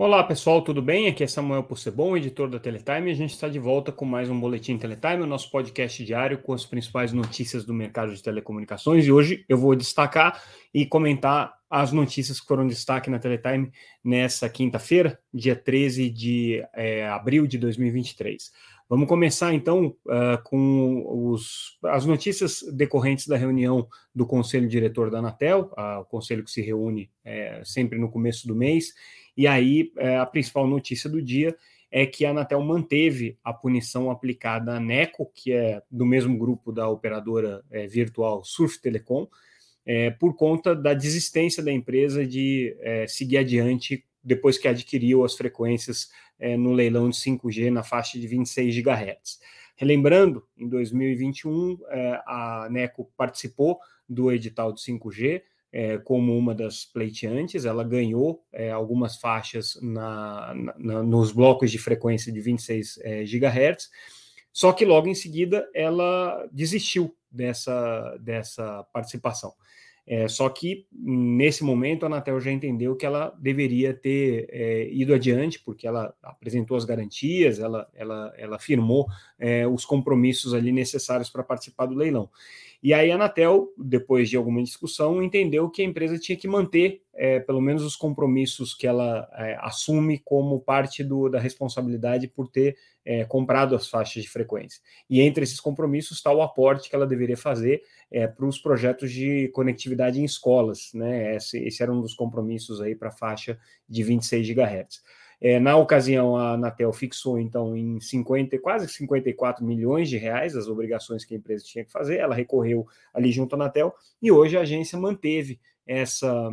Olá pessoal, tudo bem? Aqui é Samuel Possebon, editor da Teletime, e a gente está de volta com mais um Boletim Teletime, o nosso podcast diário com as principais notícias do mercado de telecomunicações. E hoje eu vou destacar e comentar as notícias que foram destaque na Teletime nessa quinta-feira, dia 13 de é, abril de 2023. Vamos começar então uh, com os, as notícias decorrentes da reunião do Conselho Diretor da Anatel, uh, o conselho que se reúne uh, sempre no começo do mês e aí, é, a principal notícia do dia é que a Anatel manteve a punição aplicada à NECO, que é do mesmo grupo da operadora é, virtual Surf Telecom, é, por conta da desistência da empresa de é, seguir adiante depois que adquiriu as frequências é, no leilão de 5G na faixa de 26 GHz. Relembrando, em 2021, é, a NECO participou do edital de 5G, é, como uma das pleiteantes, ela ganhou é, algumas faixas na, na, nos blocos de frequência de 26 é, GHz, só que logo em seguida ela desistiu dessa, dessa participação. É, só que nesse momento a Anatel já entendeu que ela deveria ter é, ido adiante, porque ela apresentou as garantias, ela, ela, ela firmou é, os compromissos ali necessários para participar do leilão. E aí a Anatel, depois de alguma discussão, entendeu que a empresa tinha que manter é, pelo menos os compromissos que ela é, assume como parte do, da responsabilidade por ter é, comprado as faixas de frequência. E entre esses compromissos está o aporte que ela deveria fazer é, para os projetos de conectividade em escolas. Né? Esse, esse era um dos compromissos aí para a faixa de 26 GHz. É, na ocasião, a Anatel fixou, então, em 50, quase 54 milhões de reais as obrigações que a empresa tinha que fazer. Ela recorreu ali junto à Anatel e hoje a agência manteve essa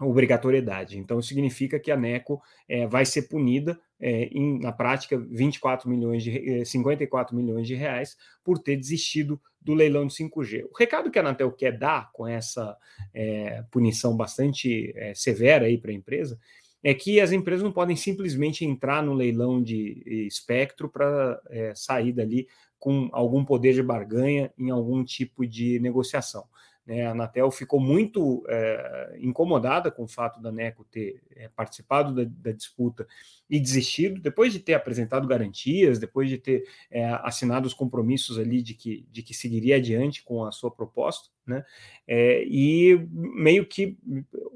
obrigatoriedade. Então, significa que a NECO é, vai ser punida, é, em, na prática, 24 milhões de, 54 milhões de reais por ter desistido do leilão de 5G. O recado que a Anatel quer dar com essa é, punição bastante é, severa para a empresa é que as empresas não podem simplesmente entrar no leilão de espectro para é, sair dali com algum poder de barganha em algum tipo de negociação. Né? A Anatel ficou muito é, incomodada com o fato da NECO ter é, participado da, da, disputa e desistido, depois de ter apresentado garantias, depois de ter assinado os compromissos ali de que, de que seguiria adiante com a sua proposta, né? e meio que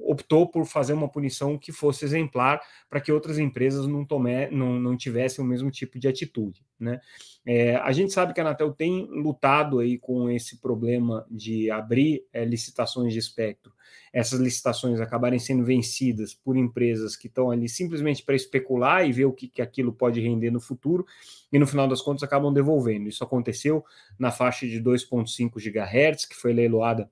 optou por fazer uma punição que fosse exemplar para que outras empresas não, tome, não, não tivessem o mesmo tipo de atitude. Né? É, a gente sabe que a Anatel tem lutado aí com esse problema de abrir é, licitações de espectro, essas licitações acabarem sendo vencidas por empresas que estão ali simplesmente para especular e ver o que, que aquilo pode render no futuro, e no final das contas acabam devolvendo. Isso aconteceu na faixa de 2,5 GHz, que foi leiloada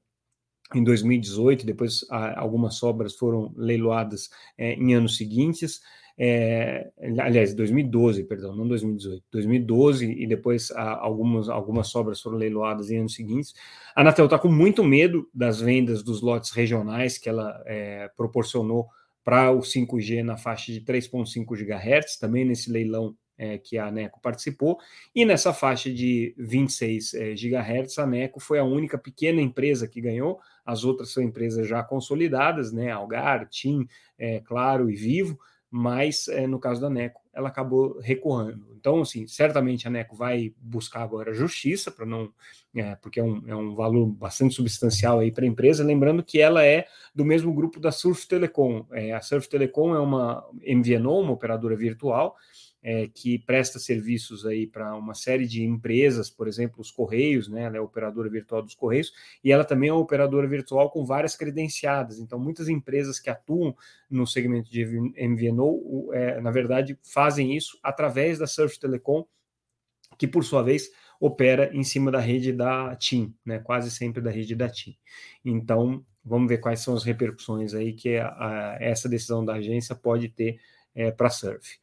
em 2018, depois algumas sobras foram leiloadas é, em anos seguintes, é, aliás, 2012, perdão, não 2018, 2012 e depois algumas, algumas sobras foram leiloadas em anos seguintes. A Anatel está com muito medo das vendas dos lotes regionais que ela é, proporcionou para o 5G na faixa de 3,5 GHz, também nesse leilão é, que a ANECO participou, e nessa faixa de 26 é, GHz, a ANECO foi a única pequena empresa que ganhou, as outras são empresas já consolidadas, né, Algar, TIM, é, Claro e Vivo, mas é, no caso da NECO, ela acabou recuando. Então, assim, certamente a NECO vai buscar agora justiça, para não, é, porque é um, é um valor bastante substancial aí para a empresa, lembrando que ela é do mesmo grupo da Surf Telecom. É, a Surf Telecom é uma MVNO, uma operadora virtual, é, que presta serviços aí para uma série de empresas, por exemplo, os Correios, né? Ela é operadora virtual dos Correios, e ela também é operadora virtual com várias credenciadas. Então, muitas empresas que atuam no segmento de MVNO, é, na verdade, fazem isso através da Surf Telecom, que por sua vez opera em cima da rede da TIM, né? Quase sempre da rede da TIM. Então, vamos ver quais são as repercussões aí que a, a, essa decisão da agência pode ter é, para a Surf.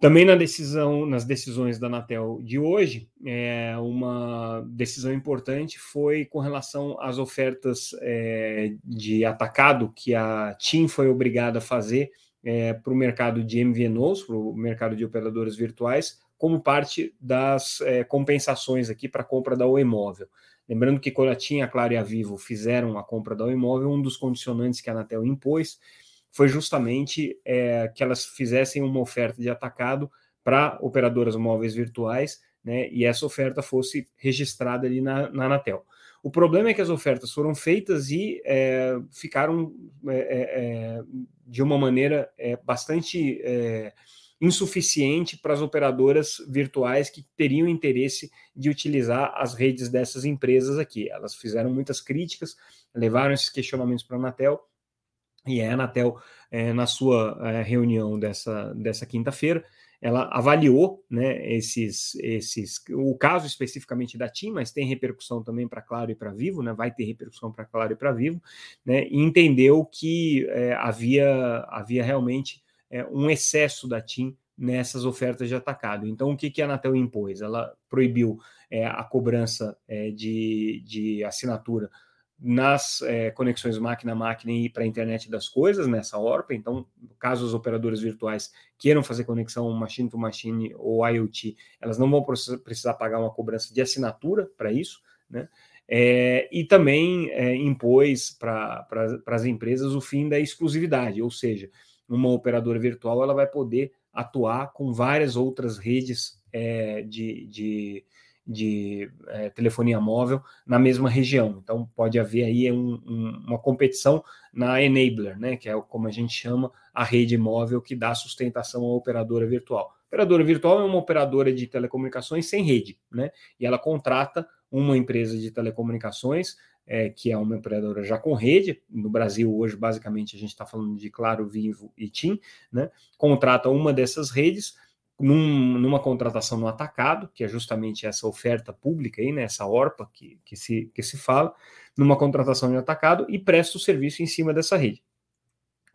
Também na decisão, nas decisões da Anatel de hoje, é, uma decisão importante foi com relação às ofertas é, de atacado que a TIM foi obrigada a fazer é, para o mercado de MVNOs, para o mercado de operadores virtuais, como parte das é, compensações aqui para a compra da Oi Móvel. Lembrando que quando a TIM, a Claro e a Vivo fizeram a compra da Oi Móvel, um dos condicionantes que a Anatel impôs foi justamente é, que elas fizessem uma oferta de atacado para operadoras móveis virtuais, né, e essa oferta fosse registrada ali na, na Anatel. O problema é que as ofertas foram feitas e é, ficaram é, é, é de uma maneira é, bastante é, insuficiente para as operadoras virtuais que teriam interesse de utilizar as redes dessas empresas aqui. Elas fizeram muitas críticas, levaram esses questionamentos para a Anatel, e a Anatel, na sua reunião dessa, dessa quinta-feira, ela avaliou né, esses, esses, o caso especificamente da TIM, mas tem repercussão também para Claro e para Vivo, né, vai ter repercussão para Claro e para Vivo, né, e entendeu que é, havia, havia realmente é, um excesso da TIM nessas ofertas de atacado. Então, o que, que a Anatel impôs? Ela proibiu é, a cobrança é, de, de assinatura nas é, conexões máquina-máquina e para a internet das coisas nessa ORPA. Então, caso os operadores virtuais queiram fazer conexão machine-to-machine ou IoT, elas não vão precisar pagar uma cobrança de assinatura para isso, né? É, e também é, impôs para as empresas o fim da exclusividade, ou seja, uma operadora virtual ela vai poder atuar com várias outras redes é, de, de de é, telefonia móvel na mesma região. Então, pode haver aí um, um, uma competição na enabler, né, que é como a gente chama a rede móvel que dá sustentação à operadora virtual. Operadora virtual é uma operadora de telecomunicações sem rede, né, e ela contrata uma empresa de telecomunicações é, que é uma operadora já com rede. No Brasil, hoje, basicamente, a gente está falando de Claro, Vivo e TIM, né? Contrata uma dessas redes num, numa contratação no atacado, que é justamente essa oferta pública aí, né, essa ORPA que, que, se, que se fala, numa contratação no atacado e presta o serviço em cima dessa rede.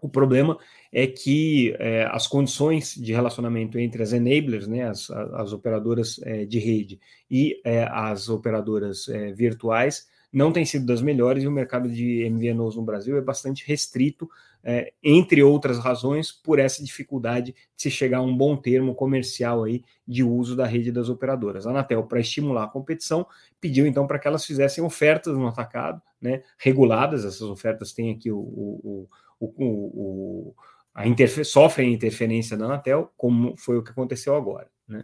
O problema é que é, as condições de relacionamento entre as enablers, né, as, as operadoras é, de rede e é, as operadoras é, virtuais, não têm sido das melhores e o mercado de MVNOs no Brasil é bastante restrito é, entre outras razões, por essa dificuldade de se chegar a um bom termo comercial aí de uso da rede das operadoras. A Anatel, para estimular a competição, pediu então para que elas fizessem ofertas no atacado, né, reguladas, essas ofertas têm aqui o, o, o, o a interfe sofrem interferência da Anatel, como foi o que aconteceu agora. Né.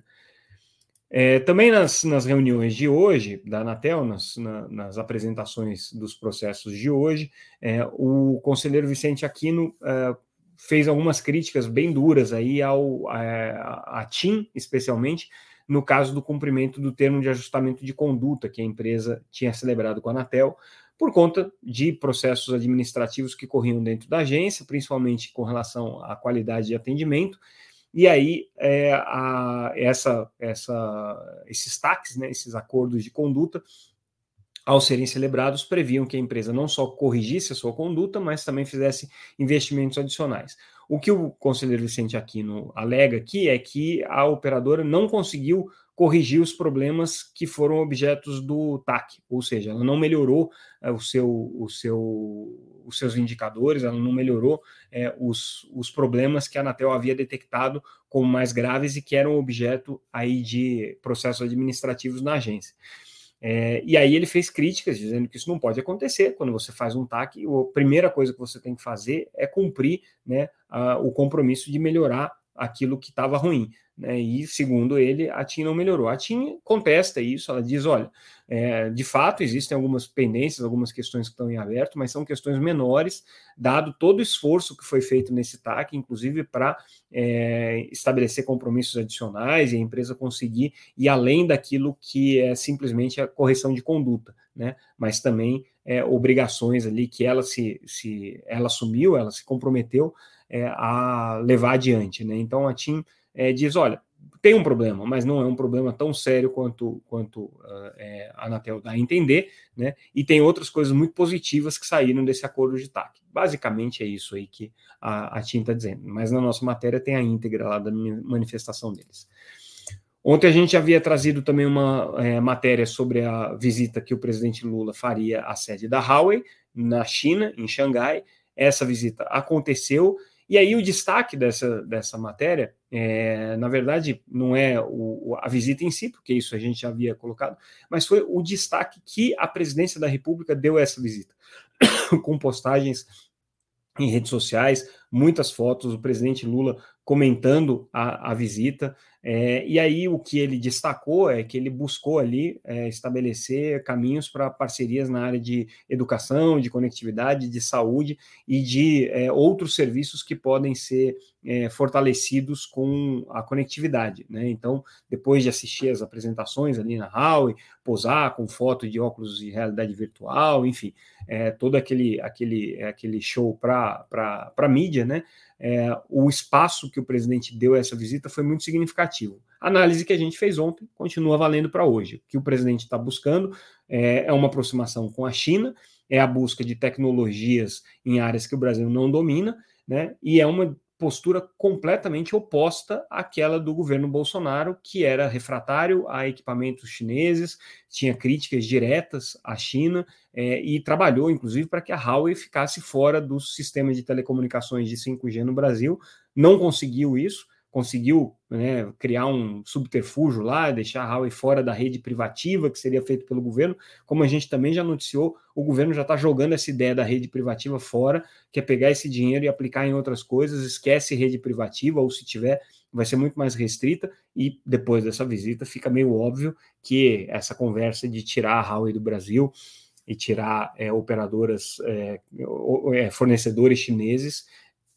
É, também nas, nas, reuniões de hoje da Anatel, nas, na, nas apresentações dos processos de hoje, é, o conselheiro Vicente Aquino é, fez algumas críticas bem duras aí ao, a, a TIM, especialmente, no caso do cumprimento do termo de ajustamento de conduta que a empresa tinha celebrado com a Anatel, por conta de processos administrativos que corriam dentro da agência, principalmente com relação à qualidade de atendimento, e aí, é, a, essa, essa, esses taques, né, esses acordos de conduta, ao serem celebrados, previam que a empresa não só corrigisse a sua conduta, mas também fizesse investimentos adicionais. O que o conselheiro Vicente Aquino alega aqui é que a operadora não conseguiu corrigir os problemas que foram objetos do TAC, ou seja, ela não melhorou é, o seu, o seu, os seus indicadores, ela não melhorou é, os, os problemas que a Anatel havia detectado como mais graves e que eram objeto aí de processos administrativos na agência. É, e aí ele fez críticas dizendo que isso não pode acontecer quando você faz um TAC. A primeira coisa que você tem que fazer é cumprir né, a, o compromisso de melhorar aquilo que estava ruim. Né? E, segundo ele, a TIM não melhorou. A TIM contesta isso, ela diz: olha, é, de fato existem algumas pendências, algumas questões que estão em aberto, mas são questões menores, dado todo o esforço que foi feito nesse TAC, inclusive para é, estabelecer compromissos adicionais e a empresa conseguir ir além daquilo que é simplesmente a correção de conduta, né? mas também é, obrigações ali que ela se, se ela assumiu, ela se comprometeu é, a levar adiante. Né? Então a TIM é, diz: olha, tem um problema, mas não é um problema tão sério quanto, quanto uh, é, a Anatel dá a entender, né? E tem outras coisas muito positivas que saíram desse acordo de TAC. Basicamente é isso aí que a, a TIM está dizendo, mas na nossa matéria tem a íntegra lá da manifestação deles. Ontem a gente havia trazido também uma é, matéria sobre a visita que o presidente Lula faria à sede da Huawei, na China, em Xangai. Essa visita aconteceu e aí o destaque dessa, dessa matéria, é, na verdade, não é o, a visita em si, porque isso a gente já havia colocado, mas foi o destaque que a presidência da República deu a essa visita, com postagens em redes sociais, muitas fotos, o presidente Lula comentando a, a visita. É, e aí o que ele destacou é que ele buscou ali é, estabelecer caminhos para parcerias na área de educação, de conectividade, de saúde e de é, outros serviços que podem ser é, fortalecidos com a conectividade. Né? Então, depois de assistir as apresentações ali na Huawei, posar com foto de óculos de realidade virtual, enfim, é, todo aquele, aquele, aquele show para a mídia, né? é, o espaço que o presidente deu a essa visita foi muito significativo. A análise que a gente fez ontem continua valendo para hoje. O que o presidente está buscando é, é uma aproximação com a China, é a busca de tecnologias em áreas que o Brasil não domina, né? E é uma postura completamente oposta àquela do governo Bolsonaro, que era refratário a equipamentos chineses, tinha críticas diretas à China é, e trabalhou, inclusive, para que a Huawei ficasse fora do sistema de telecomunicações de 5G no Brasil. Não conseguiu isso, conseguiu né, criar um subterfúgio lá, deixar a Huawei fora da rede privativa, que seria feito pelo governo. Como a gente também já noticiou, o governo já está jogando essa ideia da rede privativa fora, que é pegar esse dinheiro e aplicar em outras coisas, esquece rede privativa, ou se tiver, vai ser muito mais restrita. E depois dessa visita, fica meio óbvio que essa conversa de tirar a Huawei do Brasil e tirar é, operadoras, é, é fornecedores chineses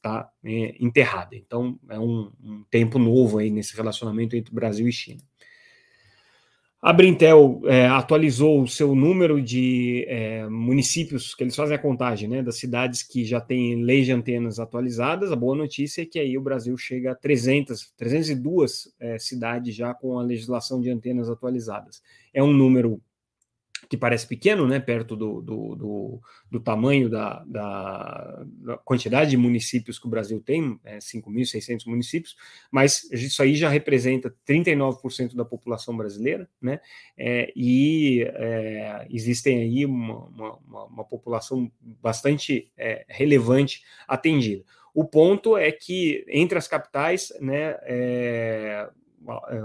está é, enterrada. Então, é um, um, tempo novo aí nesse relacionamento entre Brasil e China. A Brintel é, atualizou o seu número de é, municípios, que eles fazem a contagem, né, das cidades que já têm lei de antenas atualizadas. A boa notícia é que aí o Brasil chega a 300, 302 é, cidades já com a legislação de antenas atualizadas. É um número que parece pequeno, né, perto do, do, do, do tamanho da, da, da, quantidade de municípios que o Brasil tem, é, 5.600 municípios, mas isso aí já representa 39% da população brasileira, né, é, e é, existem aí uma, uma, uma população bastante é, relevante atendida. O ponto é que entre as capitais, né, é, é,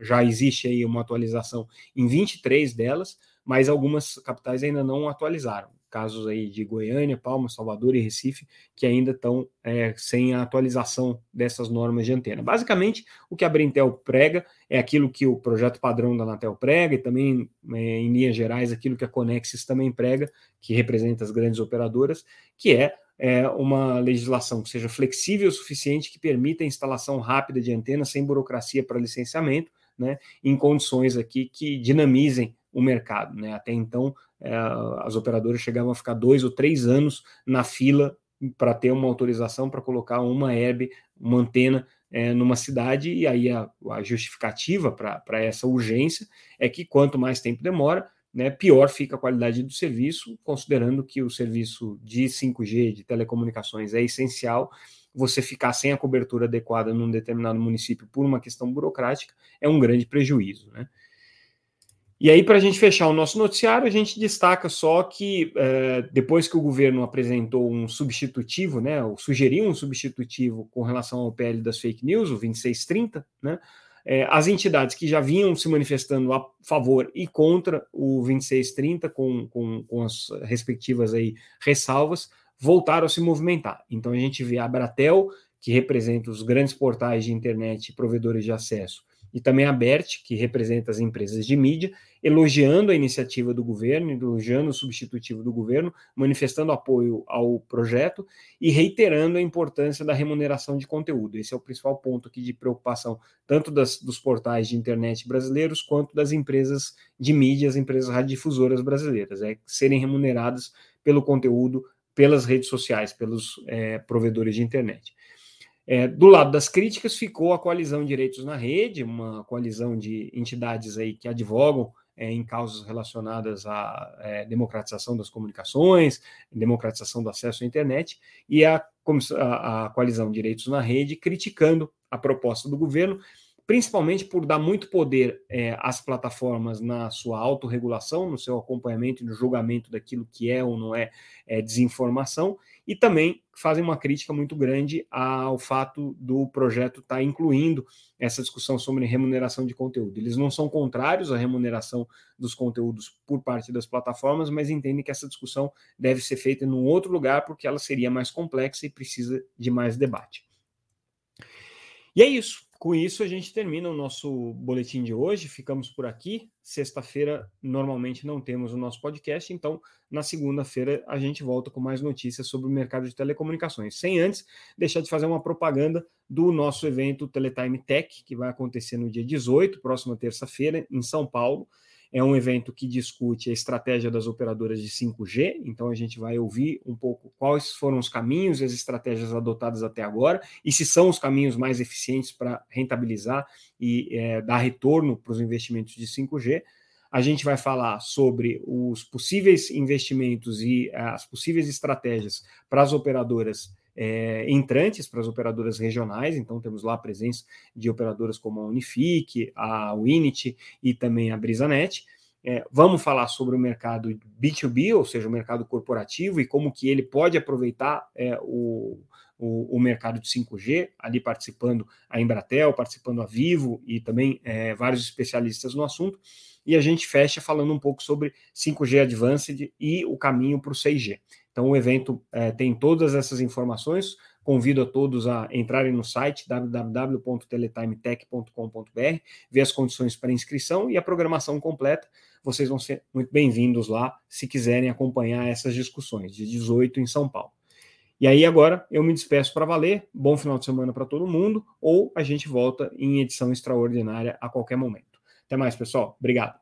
já existe aí uma atualização em 23 delas, mas algumas capitais ainda não atualizaram. Casos aí de Goiânia, Palmas, Salvador e Recife, que ainda estão é, sem a atualização dessas normas de antena. Basicamente, o que a Brintel prega é aquilo que o projeto padrão da Anatel prega, e também, é, em linhas gerais, aquilo que a Conexis também prega, que representa as grandes operadoras, que é é, uma legislação que seja flexível o suficiente, que permita a instalação rápida de antenas sem burocracia para licenciamento, né, em condições aqui que dinamizem o mercado. Né? Até então, é, as operadoras chegavam a ficar dois ou três anos na fila para ter uma autorização para colocar uma herb, uma antena é, numa cidade, e aí a, a justificativa para essa urgência é que quanto mais tempo demora, né, pior fica a qualidade do serviço, considerando que o serviço de 5G, de telecomunicações, é essencial. Você ficar sem a cobertura adequada num determinado município por uma questão burocrática é um grande prejuízo. Né? E aí, para a gente fechar o nosso noticiário, a gente destaca só que é, depois que o governo apresentou um substitutivo, né, ou sugeriu um substitutivo com relação ao PL das fake news, o 2630, né, é, as entidades que já vinham se manifestando a favor e contra o 2630, com, com, com as respectivas aí ressalvas, voltaram a se movimentar. Então a gente vê a Abratel, que representa os grandes portais de internet e provedores de acesso, e também a BERT, que representa as empresas de mídia, elogiando a iniciativa do governo, elogiando o substitutivo do governo, manifestando apoio ao projeto e reiterando a importância da remuneração de conteúdo. Esse é o principal ponto aqui de preocupação, tanto das, dos portais de internet brasileiros quanto das empresas de mídia, as empresas radiodifusoras brasileiras, é serem remuneradas pelo conteúdo, pelas redes sociais, pelos é, provedores de internet. É, do lado das críticas ficou a coalizão Direitos na Rede, uma coalizão de entidades aí que advogam é, em causas relacionadas à é, democratização das comunicações, democratização do acesso à internet, e a, a, a coalizão Direitos na Rede criticando a proposta do governo, principalmente por dar muito poder é, às plataformas na sua autorregulação, no seu acompanhamento e no julgamento daquilo que é ou não é, é desinformação, e também fazem uma crítica muito grande ao fato do projeto estar tá incluindo essa discussão sobre remuneração de conteúdo. Eles não são contrários à remuneração dos conteúdos por parte das plataformas, mas entendem que essa discussão deve ser feita em um outro lugar porque ela seria mais complexa e precisa de mais debate. E é isso. Com isso, a gente termina o nosso boletim de hoje. Ficamos por aqui. Sexta-feira, normalmente, não temos o nosso podcast, então, na segunda-feira, a gente volta com mais notícias sobre o mercado de telecomunicações. Sem antes deixar de fazer uma propaganda do nosso evento Teletime Tech, que vai acontecer no dia 18, próxima terça-feira, em São Paulo. É um evento que discute a estratégia das operadoras de 5G, então a gente vai ouvir um pouco quais foram os caminhos e as estratégias adotadas até agora, e se são os caminhos mais eficientes para rentabilizar e é, dar retorno para os investimentos de 5G. A gente vai falar sobre os possíveis investimentos e as possíveis estratégias para as operadoras é, entrantes para as operadoras regionais, então temos lá a presença de operadoras como a Unifique, a Winit e também a Brisanet. É, vamos falar sobre o mercado B2B, ou seja, o mercado corporativo, e como que ele pode aproveitar é, o, o, o, mercado de 5G, ali participando a Embratel, participando a Vivo e também é, vários especialistas no assunto. E a gente fecha falando um pouco sobre 5G Advanced e o caminho para o 6G. Então, o evento é, tem todas essas informações. Convido a todos a entrarem no site www.teletimetech.com.br, ver as condições para inscrição e a programação completa. Vocês vão ser muito bem-vindos lá se quiserem acompanhar essas discussões, de 18 em São Paulo. E aí, agora eu me despeço para valer. Bom final de semana para todo mundo, ou a gente volta em edição extraordinária a qualquer momento. Até mais, pessoal. Obrigado.